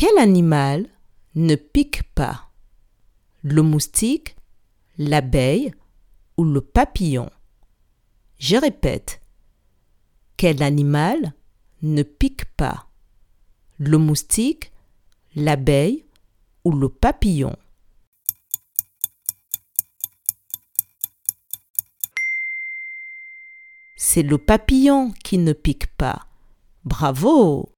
Quel animal ne pique pas? Le moustique, l'abeille ou le papillon? Je répète. Quel animal ne pique pas? Le moustique, l'abeille ou le papillon? C'est le papillon qui ne pique pas. Bravo